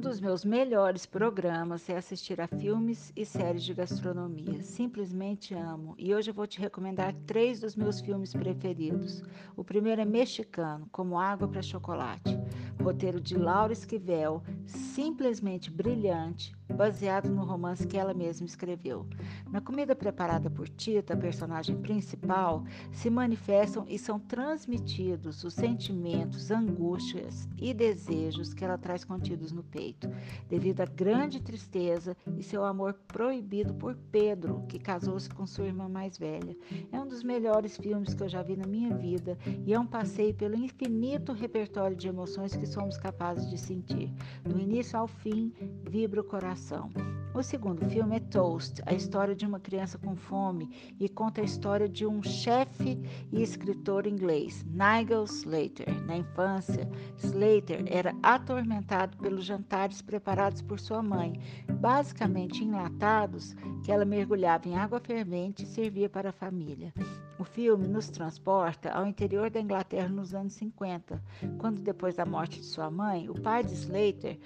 dos meus melhores programas é assistir a filmes e séries de gastronomia. Simplesmente amo. E hoje eu vou te recomendar três dos meus filmes preferidos. O primeiro é mexicano, como Água para Chocolate. Roteiro de Laura Esquivel, simplesmente brilhante, baseado no romance que ela mesma escreveu. Na comida preparada por Tita, a personagem principal, se manifestam e são transmitidos os sentimentos, angústias e desejos que ela traz contidos no peito, devido à grande tristeza e seu amor proibido por Pedro, que casou-se com sua irmã mais velha. É um dos melhores filmes que eu já vi na minha vida e é um passeio pelo infinito repertório de emoções que somos capazes de sentir. Do início ao fim, vibra o coração. O segundo filme é Toast, a história de uma criança com fome, e conta a história de um chefe e escritor inglês, Nigel Slater. Na infância, Slater era atormentado pelos jantares preparados por sua mãe, basicamente enlatados que ela mergulhava em água fervente e servia para a família. O filme nos transporta ao interior da Inglaterra nos anos 50, quando, depois da morte de sua mãe, o pai de Slater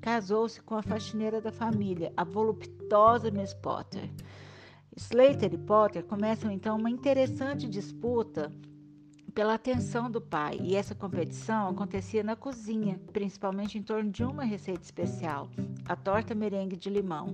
casou-se com a faxineira da família, a voluptuosa Miss Potter. Slater e Potter começam então uma interessante disputa pela atenção do pai, e essa competição acontecia na cozinha, principalmente em torno de uma receita especial, a torta merengue de limão.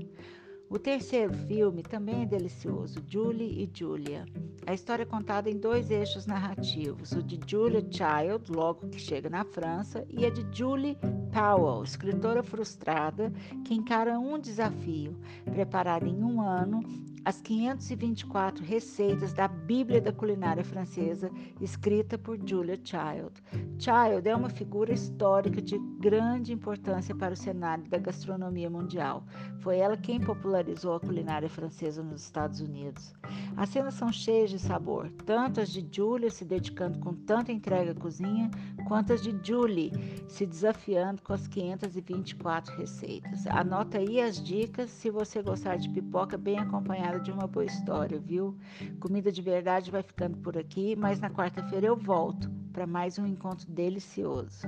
O terceiro filme também é delicioso, Julie e Julia. A história é contada em dois eixos narrativos, o de Julia Child, logo que chega na França, e a de Julie Powell, escritora frustrada que encara um desafio, preparar em um ano as 524 receitas da Bíblia da culinária francesa, escrita por Julia Child. Child é uma figura histórica de grande importância para o cenário da gastronomia mundial. Foi ela quem popularizou a culinária francesa nos Estados Unidos. As cenas são cheias de sabor, tanto as de Julia se dedicando com tanta entrega à cozinha, quanto as de Julie se desafiando com as 524 receitas. Anota aí as dicas se você gostar de pipoca bem acompanhada de uma boa história, viu? Comida de verdade vai ficando por aqui, mas na quarta-feira eu volto para mais um encontro delicioso.